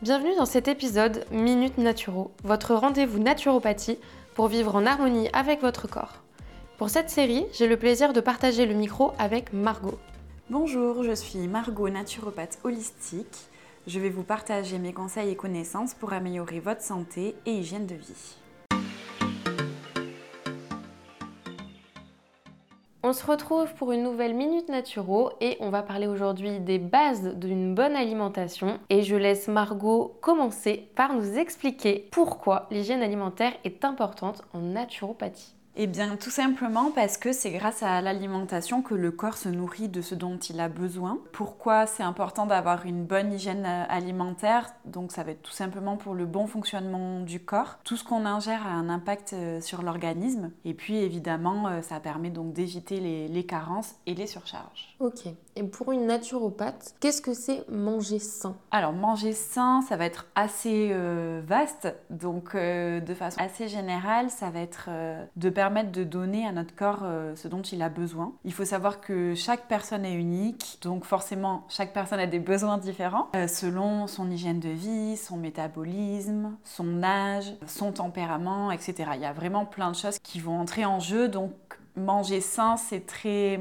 Bienvenue dans cet épisode Minute Naturo, votre rendez-vous naturopathie pour vivre en harmonie avec votre corps. Pour cette série, j'ai le plaisir de partager le micro avec Margot. Bonjour, je suis Margot, naturopathe holistique. Je vais vous partager mes conseils et connaissances pour améliorer votre santé et hygiène de vie. On se retrouve pour une nouvelle Minute Naturo et on va parler aujourd'hui des bases d'une bonne alimentation. Et je laisse Margot commencer par nous expliquer pourquoi l'hygiène alimentaire est importante en naturopathie. Eh bien, tout simplement parce que c'est grâce à l'alimentation que le corps se nourrit de ce dont il a besoin. Pourquoi c'est important d'avoir une bonne hygiène euh, alimentaire? Donc, ça va être tout simplement pour le bon fonctionnement du corps. Tout ce qu'on ingère a un impact euh, sur l'organisme. Et puis, évidemment, euh, ça permet donc d'éviter les, les carences et les surcharges. Ok. Et pour une naturopathe, qu'est-ce que c'est manger sain? Alors, manger sain, ça va être assez vaste. Donc, de façon assez générale, ça va être de permettre de donner à notre corps euh, ce dont il a besoin. Il faut savoir que chaque personne est unique, donc forcément chaque personne a des besoins différents euh, selon son hygiène de vie, son métabolisme, son âge, son tempérament, etc. Il y a vraiment plein de choses qui vont entrer en jeu, donc manger sain, c'est très,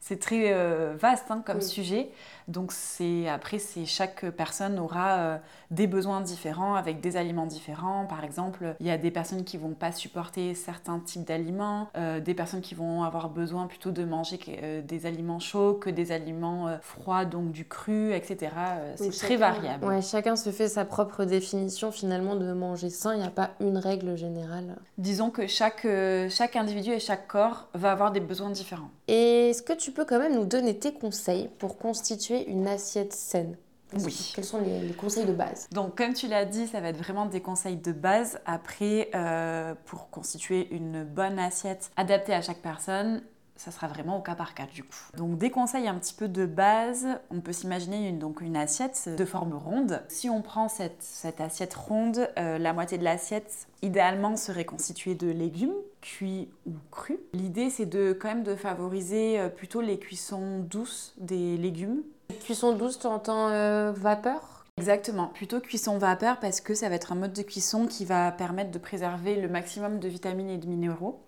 c'est très euh, vaste hein, comme sujet. Donc c'est après, c'est chaque personne aura euh, des besoins différents avec des aliments différents. Par exemple, il y a des personnes qui vont pas supporter certains types d'aliments, euh, des personnes qui vont avoir besoin plutôt de manger des aliments chauds que des aliments froids, donc du cru, etc. c'est très variable. Ouais, chacun se fait sa propre définition finalement de manger sain. Il n'y a pas une règle générale. Disons que chaque, chaque individu et chaque corps va avoir des besoins différents. Et est-ce que tu peux quand même nous donner tes conseils pour constituer une assiette saine oui. Quels sont les, conseils de base? Donc, comme tu l'as dit, ça va être vraiment des conseils de base. Après, euh, pour constituer une bonne assiette adaptée à chaque personne, ça sera vraiment au cas par cas du coup. Donc des conseils un petit peu de base, on peut s'imaginer une, donc une assiette de forme ronde. Si on prend cette, cette assiette ronde, euh, la moitié de l'assiette idéalement serait constituée de légumes cuits ou crus. L'idée c'est de quand même de favoriser euh, plutôt les cuissons douces des légumes. Cuisson douce, tu entends euh, vapeur? Exactement, plutôt cuisson vapeur parce que ça va être un mode de cuisson qui va permettre de préserver le maximum de vitamines et de minéraux.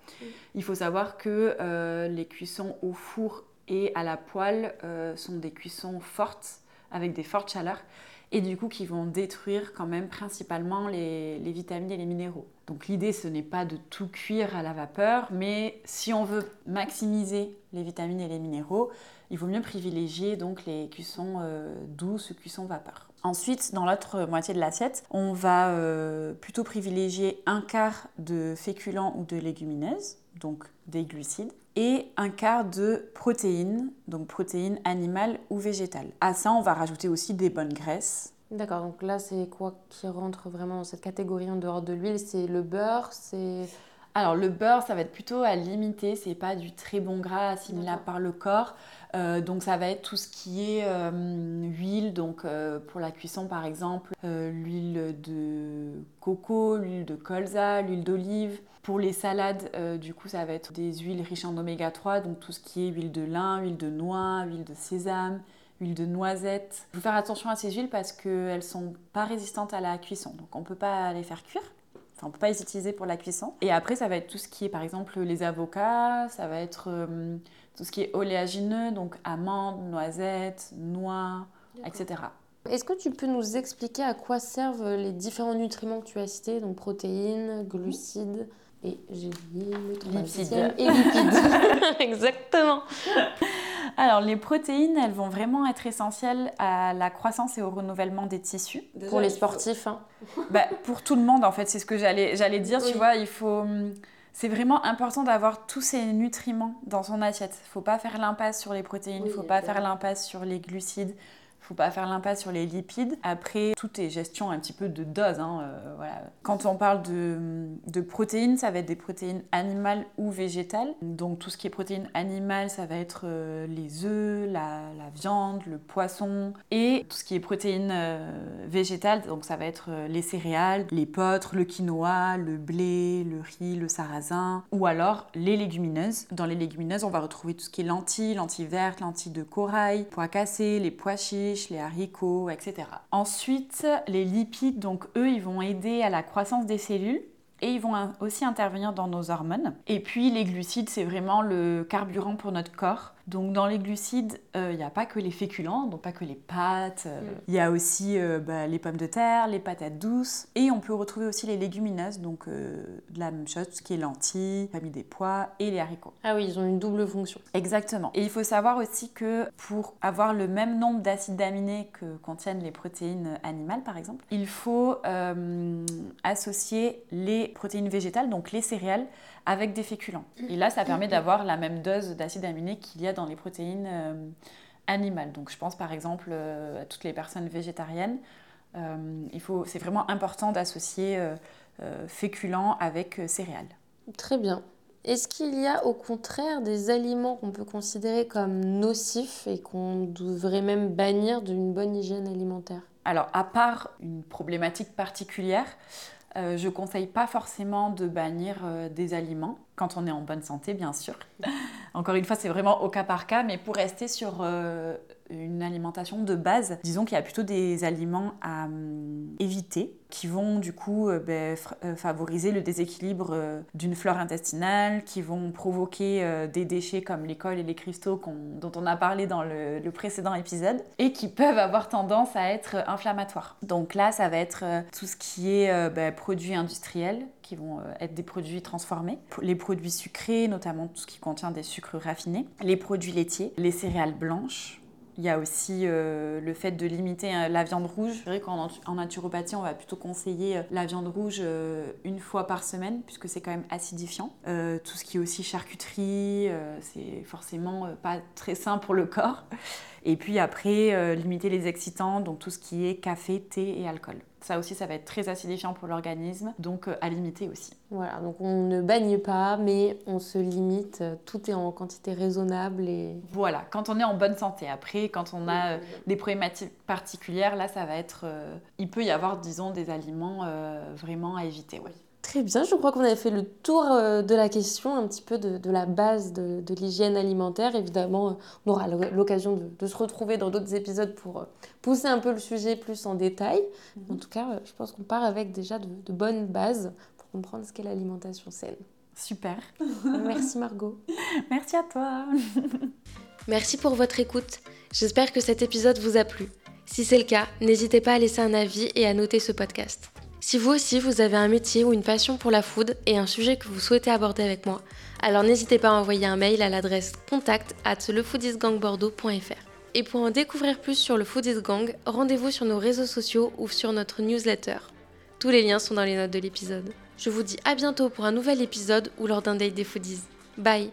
Il faut savoir que euh, les cuissons au four et à la poêle euh, sont des cuissons fortes, avec des fortes chaleurs, et du coup qui vont détruire quand même principalement les, les vitamines et les minéraux. Donc l'idée ce n'est pas de tout cuire à la vapeur, mais si on veut maximiser les vitamines et les minéraux, il vaut mieux privilégier donc les cuissons euh, douces, cuissons vapeur. Ensuite, dans l'autre moitié de l'assiette, on va euh, plutôt privilégier un quart de féculents ou de légumineuses, donc des glucides, et un quart de protéines, donc protéines animales ou végétales. À ça, on va rajouter aussi des bonnes graisses. D'accord, donc là, c'est quoi qui rentre vraiment dans cette catégorie en dehors de l'huile? C'est le beurre, c'est alors le beurre, ça va être plutôt à limiter, c'est pas du très bon gras assimilable par le corps. Euh, donc ça va être tout ce qui est euh, huile, donc euh, pour la cuisson par exemple, l'huile de coco, l'huile de colza, l'huile d'olive. Pour les salades, du coup ça va être des huiles riches en oméga 3, donc tout ce qui est huile de lin, huile de noix, huile de sésame, huile de noisette. Il faut faire attention à ces huiles parce qu'elles sont pas résistantes à la cuisson, donc on peut pas les faire cuire. Enfin, on peut pas les utiliser pour la cuisson. Et après, ça va être tout ce qui est, par exemple, les avocats, ça va être euh, tout ce qui est oléagineux, donc amandes, noisettes, noix, etc. Est-ce que tu peux nous expliquer à quoi servent les différents nutriments que tu as cités, donc protéines, glucides et j'ai le lipides. Et lipides. Exactement. Alors, les protéines, elles vont vraiment être essentielles à la croissance et au renouvellement des tissus. pour les sportifs hein. bah, Pour tout le monde, en fait, c'est ce que j'allais, j'allais dire. Tu vois, il faut. Hum, c'est vraiment important d'avoir tous ces nutriments dans son assiette. Il ne faut pas faire l'impasse sur les protéines, il ne faut pas faire l'impasse sur les glucides, faut pas faire l'impasse sur les lipides. Après, tout est gestion un petit peu de dose. Hein, euh, voilà. Quand on parle de, de, protéines, ça va être des protéines animales ou végétales. Donc tout ce qui est protéines animales, ça va être euh, les œufs, la, la, viande, le poisson. Et tout ce qui est protéines euh, végétales, donc ça va être les céréales, les potres, le quinoa, le blé, le riz, le sarrasin. Ou alors les légumineuses. Dans les légumineuses, on va retrouver tout ce qui est lentilles, lentilles vertes, lentilles de corail, pois cassés, les pois chiches les haricots, etc. Ensuite, les lipides, donc eux, ils vont aider à la croissance des cellules et ils vont aussi intervenir dans nos hormones. Et puis les glucides, c'est vraiment le carburant pour notre corps. Donc dans les glucides, euh, il n'y a pas que les féculents, donc pas que les pâtes, euh, mm. il y a aussi euh, bah, les pommes de terre, les patates douces, et on peut retrouver aussi les légumineuses, donc de la même chose, tout ce qui est lentilles, famille des pois et les haricots. Ah oui, ils ont une double fonction. Exactement. Et il faut savoir aussi que pour avoir le même nombre d'acides aminés que contiennent les protéines animales, par exemple, il faut associer les protéines végétales, donc les céréales, avec des féculents. Et là, ça permet d'avoir la même dose d'acides aminés qu'il y a dans les protéines euh, animales. Donc je pense par exemple euh, à toutes les personnes végétariennes. Euh, il faut, c'est vraiment important d'associer féculents avec céréales. Très bien. Est-ce qu'il y a au contraire des aliments qu'on peut considérer comme nocifs et qu'on devrait même bannir d'une bonne hygiène alimentaire? Alors, à part une problématique particulière, euh, je conseille pas forcément de bannir euh, des aliments quand on est en bonne santé, bien sûr. Encore une fois, c'est vraiment au cas par cas, mais pour rester sur euh, une alimentation de base, disons qu'il y a plutôt des aliments à hum, éviter qui vont du coup euh, ben, euh, favoriser le déséquilibre euh, d'une flore intestinale, qui vont provoquer des déchets comme les cols et les cristaux dont on a parlé dans le, précédent épisode, et qui peuvent avoir tendance à être inflammatoires. Donc là, ça va être tout ce qui est ben, produits industriels, qui vont être des produits transformés, les produits sucrés, notamment tout ce qui contient des sucres raffinés, les produits laitiers, les céréales blanches, il y a aussi euh, le fait de limiter euh, la viande rouge. C'est vrai qu'en en naturopathie, on va plutôt conseiller euh, la viande rouge une fois par semaine, puisque c'est quand même acidifiant. tout ce qui est aussi charcuterie, c'est forcément pas très sain pour le corps. Et puis après, limiter les excitants, donc tout ce qui est café, thé et alcool. Ça aussi, ça va être très acidifiant pour l'organisme, donc euh, à limiter aussi. Voilà, donc on ne baigne pas, mais on se limite. Tout est en quantité raisonnable et. Voilà, quand on est en bonne santé. Après, quand on a euh, des problématiques particulières, là, ça va être. Euh, il peut y avoir, disons, des aliments vraiment à éviter, oui. Très bien, je crois qu'on avait fait le tour euh, de la question, un petit peu de, la base de, l'hygiène alimentaire. Évidemment, on aura l'occasion de, se retrouver dans d'autres épisodes pour euh, pousser un peu le sujet plus en détail. Mhm. En tout cas, euh, je pense qu'on part avec déjà de, bonnes bases pour comprendre ce qu'est l'alimentation saine. Super. Merci Margot. Merci à toi. Merci pour votre écoute. J'espère que cet épisode vous a plu. Si c'est le cas, n'hésitez pas à laisser un avis et à noter ce podcast. Si vous aussi vous avez un métier ou une passion pour la food et un sujet que vous souhaitez aborder avec moi, alors n'hésitez pas à envoyer un mail à l'adresse contact at lefoodisgangbordeaux.fr. Et pour en découvrir plus sur le Foodies Gang, rendez-vous sur nos réseaux sociaux ou sur notre newsletter. Tous les liens sont dans les notes de l'épisode. Je vous dis à bientôt pour un nouvel épisode ou lors d'un date des foodies. Bye